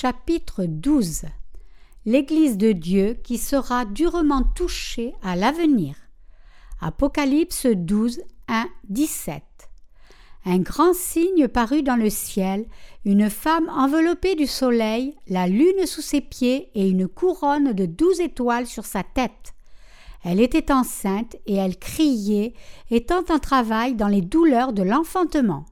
Chapitre 12 L'Église de Dieu qui sera durement touchée à l'avenir. Apocalypse 12, 1, 17 Un grand signe parut dans le ciel, une femme enveloppée du soleil, la lune sous ses pieds et une couronne de douze étoiles sur sa tête. Elle était enceinte et elle criait, étant en travail dans les douleurs de l'enfantement.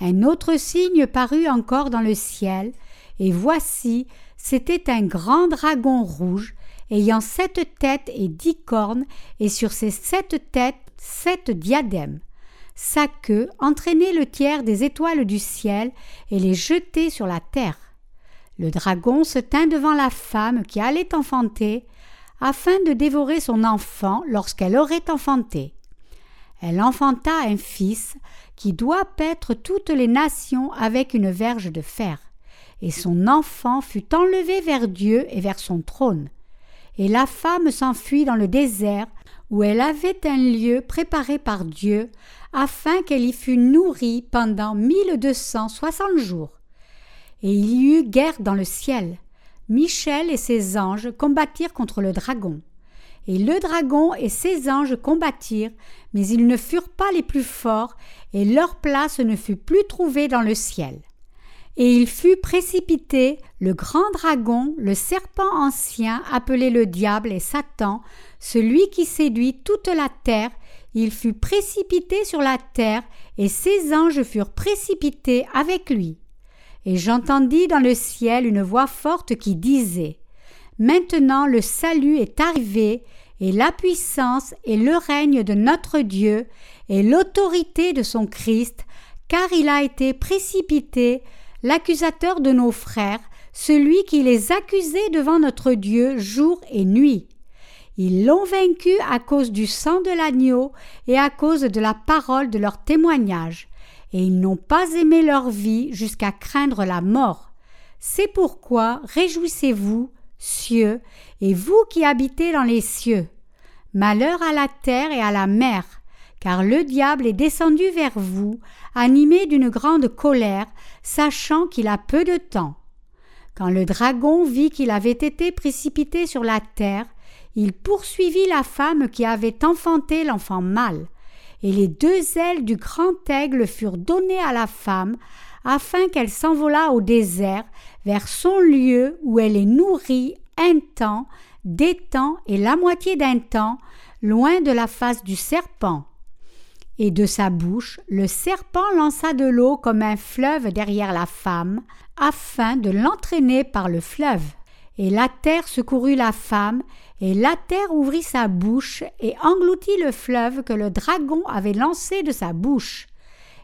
Un autre signe parut encore dans le ciel, et voici, c'était un grand dragon rouge, ayant sept têtes et dix cornes, et sur ces sept têtes sept diadèmes. Sa queue entraînait le tiers des étoiles du ciel et les jetait sur la terre. Le dragon se tint devant la femme qui allait enfanter, afin de dévorer son enfant lorsqu'elle aurait enfanté. Elle enfanta un fils qui doit paître toutes les nations avec une verge de fer et son enfant fut enlevé vers Dieu et vers son trône. Et la femme s'enfuit dans le désert, où elle avait un lieu préparé par Dieu, afin qu'elle y fût nourrie pendant mille deux cent soixante jours. Et il y eut guerre dans le ciel. Michel et ses anges combattirent contre le dragon. Et le dragon et ses anges combattirent, mais ils ne furent pas les plus forts, et leur place ne fut plus trouvée dans le ciel. Et il fut précipité, le grand dragon, le serpent ancien, appelé le diable et Satan, celui qui séduit toute la terre, il fut précipité sur la terre, et ses anges furent précipités avec lui. Et j'entendis dans le ciel une voix forte qui disait Maintenant le salut est arrivé, et la puissance et le règne de notre Dieu, et l'autorité de son Christ, car il a été précipité l'accusateur de nos frères, celui qui les accusait devant notre Dieu jour et nuit. Ils l'ont vaincu à cause du sang de l'agneau et à cause de la parole de leur témoignage, et ils n'ont pas aimé leur vie jusqu'à craindre la mort. C'est pourquoi réjouissez-vous, cieux, et vous qui habitez dans les cieux. Malheur à la terre et à la mer, car le diable est descendu vers vous, animé d'une grande colère, sachant qu'il a peu de temps. Quand le dragon vit qu'il avait été précipité sur la terre, il poursuivit la femme qui avait enfanté l'enfant mâle, et les deux ailes du grand aigle furent données à la femme, afin qu'elle s'envolât au désert, vers son lieu où elle est nourrie un temps, des temps et la moitié d'un temps, loin de la face du serpent et de sa bouche le serpent lança de l'eau comme un fleuve derrière la femme, afin de l'entraîner par le fleuve. Et la terre secourut la femme, et la terre ouvrit sa bouche et engloutit le fleuve que le dragon avait lancé de sa bouche.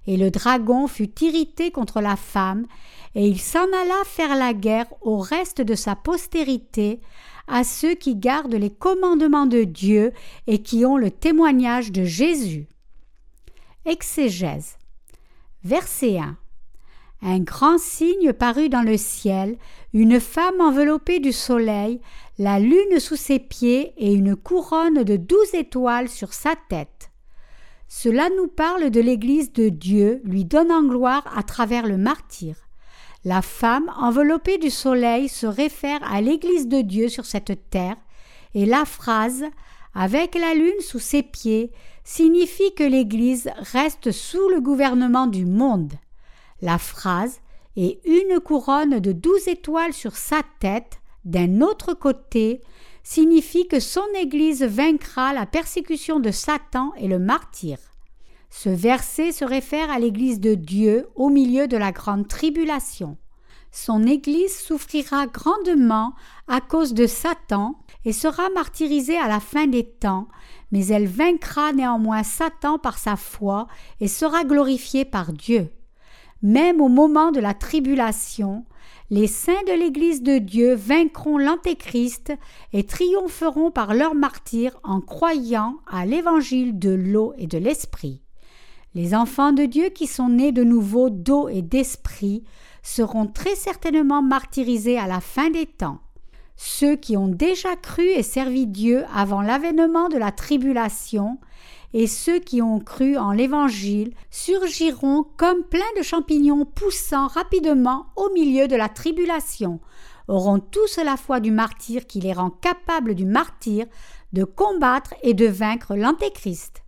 Et le dragon fut irrité contre la femme, et il s'en alla faire la guerre au reste de sa postérité, à ceux qui gardent les commandements de Dieu et qui ont le témoignage de Jésus. Exégèse. Verset 1. Un grand signe parut dans le ciel, une femme enveloppée du soleil, la lune sous ses pieds et une couronne de douze étoiles sur sa tête. Cela nous parle de l'Église de Dieu, lui donnant gloire à travers le martyr. La femme enveloppée du soleil se réfère à l'Église de Dieu sur cette terre, et la phrase avec la lune sous ses pieds signifie que l'Église reste sous le gouvernement du monde. La phrase et une couronne de douze étoiles sur sa tête, d'un autre côté, signifie que son Église vaincra la persécution de Satan et le martyr. Ce verset se réfère à l'Église de Dieu au milieu de la grande tribulation. Son Église souffrira grandement à cause de Satan et sera martyrisée à la fin des temps, mais elle vaincra néanmoins Satan par sa foi et sera glorifiée par Dieu. Même au moment de la tribulation, les saints de l'Église de Dieu vaincront l'Antéchrist et triompheront par leur martyr en croyant à l'évangile de l'eau et de l'esprit. Les enfants de Dieu qui sont nés de nouveau d'eau et d'esprit seront très certainement martyrisés à la fin des temps ceux qui ont déjà cru et servi Dieu avant l'avènement de la tribulation, et ceux qui ont cru en l'Évangile surgiront comme plein de champignons poussant rapidement au milieu de la tribulation, auront tous la foi du martyr qui les rend capables du martyr de combattre et de vaincre l'Antéchrist.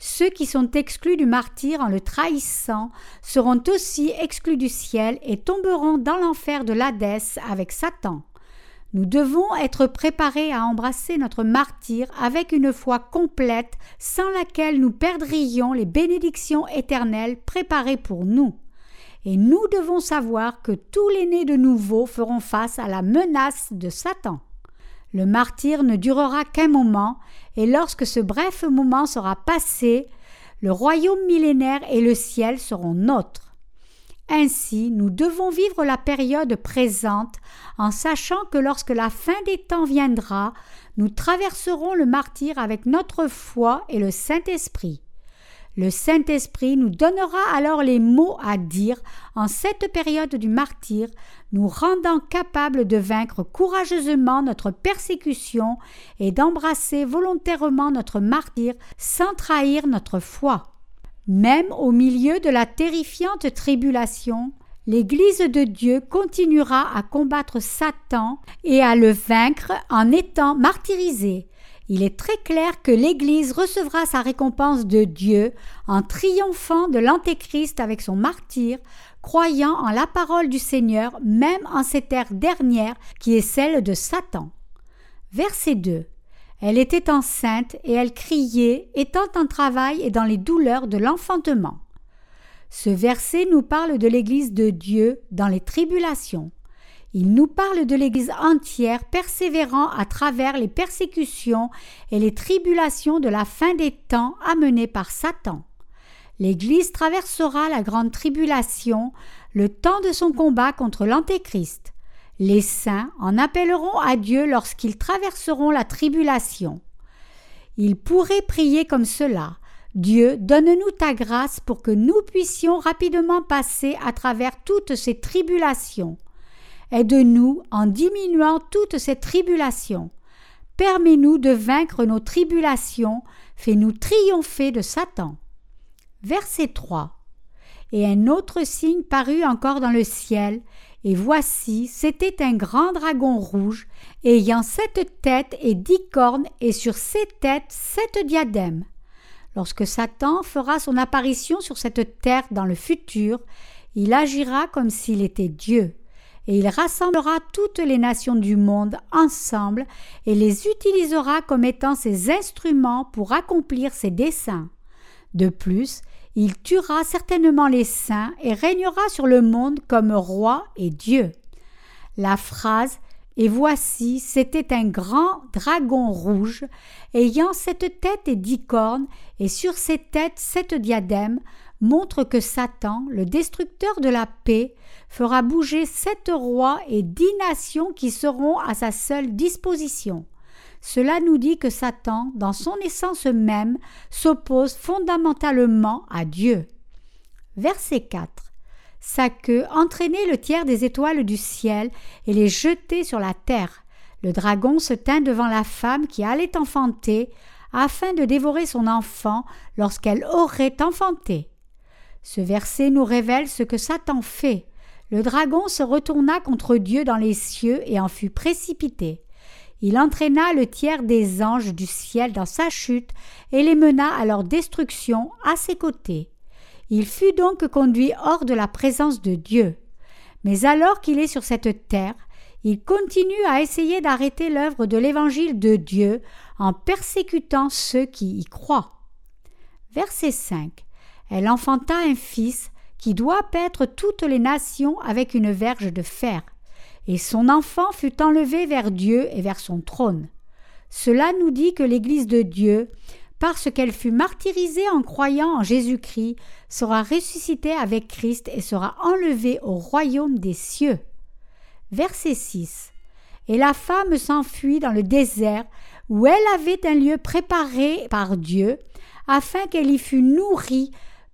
Ceux qui sont exclus du martyr en le trahissant seront aussi exclus du ciel et tomberont dans l'enfer de l'Hadès avec Satan. Nous devons être préparés à embrasser notre martyr avec une foi complète sans laquelle nous perdrions les bénédictions éternelles préparées pour nous. Et nous devons savoir que tous les nés de nouveau feront face à la menace de Satan. Le martyr ne durera qu'un moment, et lorsque ce bref moment sera passé, le royaume millénaire et le ciel seront nôtres. Ainsi, nous devons vivre la période présente en sachant que lorsque la fin des temps viendra, nous traverserons le martyr avec notre foi et le Saint-Esprit. Le Saint-Esprit nous donnera alors les mots à dire en cette période du martyr, nous rendant capables de vaincre courageusement notre persécution et d'embrasser volontairement notre martyr sans trahir notre foi. Même au milieu de la terrifiante tribulation, l'Église de Dieu continuera à combattre Satan et à le vaincre en étant martyrisée. Il est très clair que l'Église recevra sa récompense de Dieu en triomphant de l'Antéchrist avec son martyr, croyant en la parole du Seigneur même en cette ère dernière qui est celle de Satan. Verset 2. Elle était enceinte et elle criait, étant en travail et dans les douleurs de l'enfantement. Ce verset nous parle de l'Église de Dieu dans les tribulations. Il nous parle de l'Église entière persévérant à travers les persécutions et les tribulations de la fin des temps amenées par Satan. L'Église traversera la grande tribulation, le temps de son combat contre l'Antéchrist. Les saints en appelleront à Dieu lorsqu'ils traverseront la tribulation. Ils pourraient prier comme cela. Dieu, donne-nous ta grâce pour que nous puissions rapidement passer à travers toutes ces tribulations. Aide-nous en diminuant toutes ces tribulations. Permets-nous de vaincre nos tribulations, fais-nous triompher de Satan. Verset 3. Et un autre signe parut encore dans le ciel, et voici, c'était un grand dragon rouge, ayant sept têtes et dix cornes, et sur ses têtes sept diadèmes. Lorsque Satan fera son apparition sur cette terre dans le futur, il agira comme s'il était Dieu, et il rassemblera toutes les nations du monde ensemble et les utilisera comme étant ses instruments pour accomplir ses desseins. De plus, il tuera certainement les saints et régnera sur le monde comme roi et Dieu. La phrase Et voici, c'était un grand dragon rouge, ayant sept têtes et dix cornes, et sur ses têtes sept diadèmes, montre que Satan, le destructeur de la paix, fera bouger sept rois et dix nations qui seront à sa seule disposition. Cela nous dit que Satan, dans son essence même, s'oppose fondamentalement à Dieu. Verset 4. Sa queue entraînait le tiers des étoiles du ciel et les jetait sur la terre. Le dragon se tint devant la femme qui allait enfanter, afin de dévorer son enfant lorsqu'elle aurait enfanté. Ce verset nous révèle ce que Satan fait. Le dragon se retourna contre Dieu dans les cieux et en fut précipité. Il entraîna le tiers des anges du ciel dans sa chute et les mena à leur destruction à ses côtés. Il fut donc conduit hors de la présence de Dieu. Mais alors qu'il est sur cette terre, il continue à essayer d'arrêter l'œuvre de l'évangile de Dieu en persécutant ceux qui y croient. Verset 5. Elle enfanta un fils qui doit paître toutes les nations avec une verge de fer et son enfant fut enlevé vers Dieu et vers son trône. Cela nous dit que l'Église de Dieu, parce qu'elle fut martyrisée en croyant en Jésus-Christ, sera ressuscitée avec Christ et sera enlevée au royaume des cieux. Verset 6. Et la femme s'enfuit dans le désert, où elle avait un lieu préparé par Dieu, afin qu'elle y fût nourrie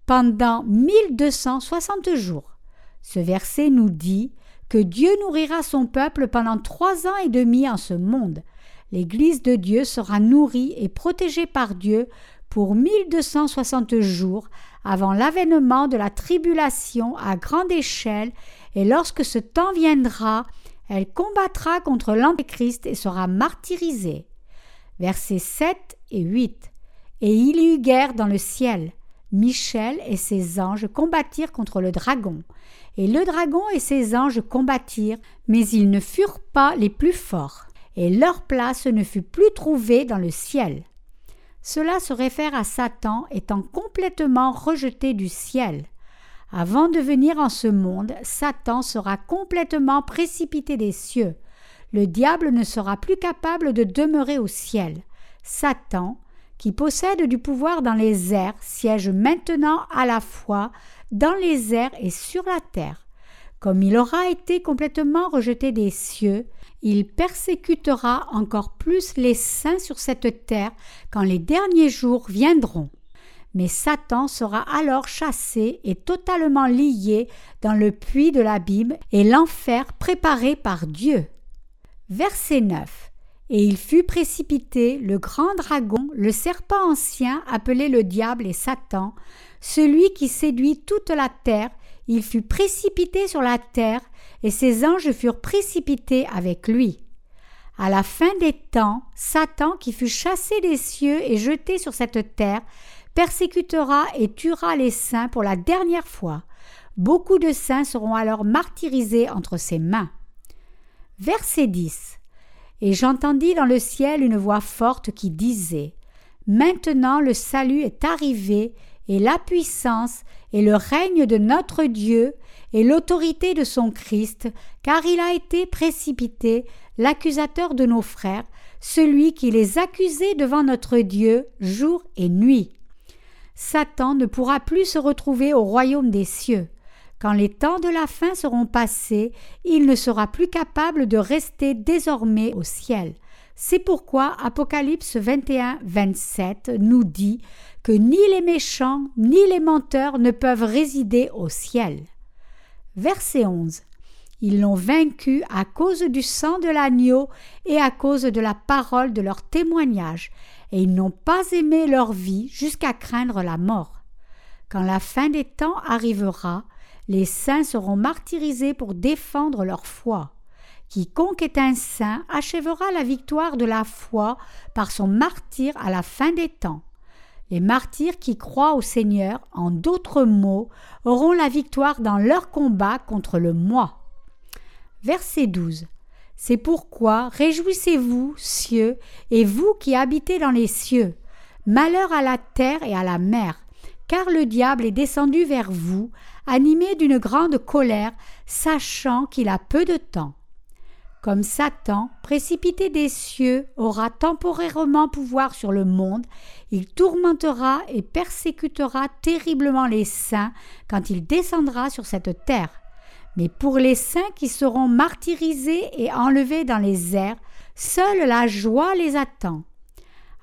pendant mille deux cent soixante jours. Ce verset nous dit que Dieu nourrira son peuple pendant trois ans et demi en ce monde. L'Église de Dieu sera nourrie et protégée par Dieu pour 1260 jours avant l'avènement de la tribulation à grande échelle, et lorsque ce temps viendra, elle combattra contre l'Antéchrist et sera martyrisée. Versets 7 et 8. Et il y eut guerre dans le ciel. Michel et ses anges combattirent contre le dragon. Et le dragon et ses anges combattirent, mais ils ne furent pas les plus forts, et leur place ne fut plus trouvée dans le ciel. Cela se réfère à Satan étant complètement rejeté du ciel. Avant de venir en ce monde, Satan sera complètement précipité des cieux. Le diable ne sera plus capable de demeurer au ciel. Satan, qui possède du pouvoir dans les airs, siège maintenant à la fois dans les airs et sur la terre. Comme il aura été complètement rejeté des cieux, il persécutera encore plus les saints sur cette terre quand les derniers jours viendront mais Satan sera alors chassé et totalement lié dans le puits de l'abîme et l'enfer préparé par Dieu. Verset 9. Et il fut précipité le grand dragon, le serpent ancien appelé le diable et Satan, celui qui séduit toute la terre, il fut précipité sur la terre, et ses anges furent précipités avec lui. À la fin des temps, Satan, qui fut chassé des cieux et jeté sur cette terre, persécutera et tuera les saints pour la dernière fois. Beaucoup de saints seront alors martyrisés entre ses mains. Verset 10. Et j'entendis dans le ciel une voix forte qui disait Maintenant le salut est arrivé, et la puissance, et le règne de notre Dieu, et l'autorité de son Christ, car il a été précipité, l'accusateur de nos frères, celui qui les accusait devant notre Dieu jour et nuit. Satan ne pourra plus se retrouver au royaume des cieux. Quand les temps de la fin seront passés, il ne sera plus capable de rester désormais au ciel. C'est pourquoi Apocalypse 21, 27 nous dit que ni les méchants ni les menteurs ne peuvent résider au ciel. Verset 11. Ils l'ont vaincu à cause du sang de l'agneau et à cause de la parole de leur témoignage, et ils n'ont pas aimé leur vie jusqu'à craindre la mort. Quand la fin des temps arrivera, les saints seront martyrisés pour défendre leur foi. Quiconque est un saint achèvera la victoire de la foi par son martyr à la fin des temps. Les martyrs qui croient au Seigneur, en d'autres mots, auront la victoire dans leur combat contre le moi. Verset 12. C'est pourquoi réjouissez-vous, cieux, et vous qui habitez dans les cieux. Malheur à la terre et à la mer, car le diable est descendu vers vous, animé d'une grande colère, sachant qu'il a peu de temps. Comme Satan, précipité des cieux, aura temporairement pouvoir sur le monde, il tourmentera et persécutera terriblement les saints quand il descendra sur cette terre. Mais pour les saints qui seront martyrisés et enlevés dans les airs, seule la joie les attend.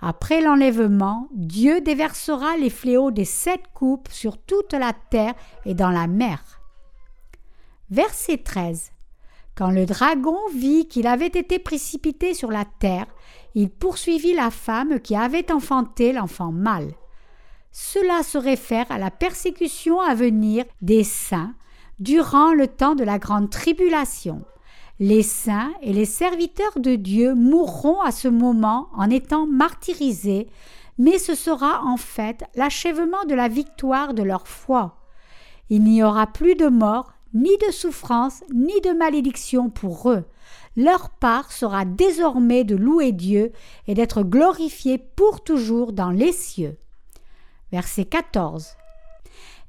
Après l'enlèvement, Dieu déversera les fléaux des sept coupes sur toute la terre et dans la mer. Verset 13. Quand le dragon vit qu'il avait été précipité sur la terre, il poursuivit la femme qui avait enfanté l'enfant mâle. Cela se réfère à la persécution à venir des saints durant le temps de la grande tribulation. Les saints et les serviteurs de Dieu mourront à ce moment en étant martyrisés, mais ce sera en fait l'achèvement de la victoire de leur foi. Il n'y aura plus de mort, ni de souffrance, ni de malédiction pour eux. Leur part sera désormais de louer Dieu et d'être glorifiés pour toujours dans les cieux. Verset 14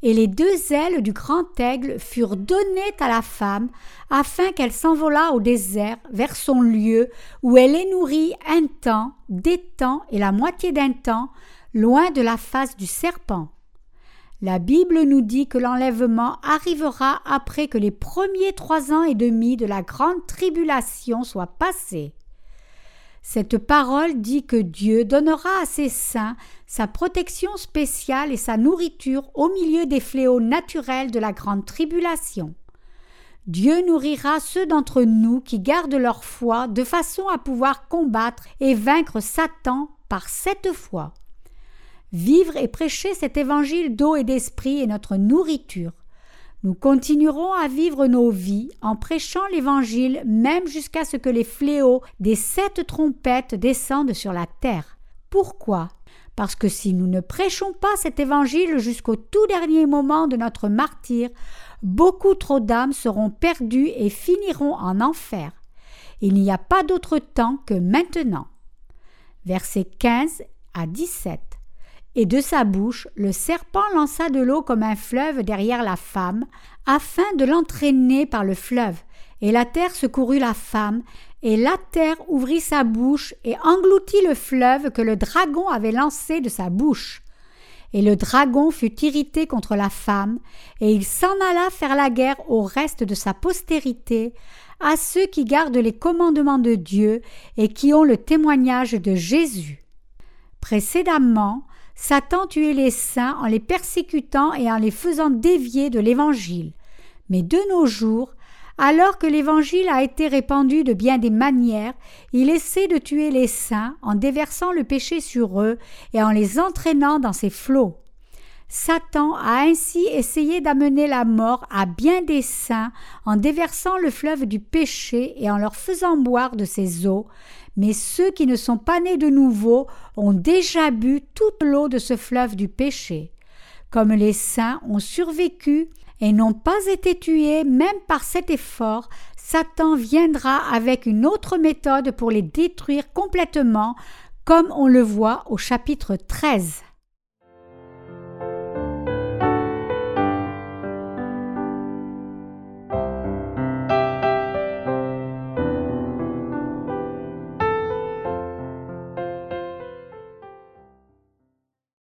et les deux ailes du grand aigle furent données à la femme, afin qu'elle s'envolât au désert vers son lieu, où elle est nourrie un temps, des temps et la moitié d'un temps, loin de la face du serpent. La Bible nous dit que l'enlèvement arrivera après que les premiers trois ans et demi de la grande tribulation soient passés. Cette parole dit que Dieu donnera à ses saints sa protection spéciale et sa nourriture au milieu des fléaux naturels de la grande tribulation. Dieu nourrira ceux d'entre nous qui gardent leur foi de façon à pouvoir combattre et vaincre Satan par cette foi. Vivre et prêcher cet évangile d'eau et d'esprit est notre nourriture. Nous continuerons à vivre nos vies en prêchant l'Évangile même jusqu'à ce que les fléaux des sept trompettes descendent sur la terre. Pourquoi? Parce que si nous ne prêchons pas cet Évangile jusqu'au tout dernier moment de notre martyr, beaucoup trop d'âmes seront perdues et finiront en enfer. Il n'y a pas d'autre temps que maintenant. Versets 15 à 17 et de sa bouche le serpent lança de l'eau comme un fleuve derrière la femme, afin de l'entraîner par le fleuve. Et la terre secourut la femme, et la terre ouvrit sa bouche et engloutit le fleuve que le dragon avait lancé de sa bouche. Et le dragon fut irrité contre la femme, et il s'en alla faire la guerre au reste de sa postérité, à ceux qui gardent les commandements de Dieu et qui ont le témoignage de Jésus. Précédemment, Satan tuait les saints en les persécutant et en les faisant dévier de l'Évangile. Mais de nos jours, alors que l'Évangile a été répandu de bien des manières, il essaie de tuer les saints en déversant le péché sur eux et en les entraînant dans ses flots. Satan a ainsi essayé d'amener la mort à bien des saints en déversant le fleuve du péché et en leur faisant boire de ses eaux, mais ceux qui ne sont pas nés de nouveau ont déjà bu toute l'eau de ce fleuve du péché. Comme les saints ont survécu et n'ont pas été tués même par cet effort, Satan viendra avec une autre méthode pour les détruire complètement, comme on le voit au chapitre 13.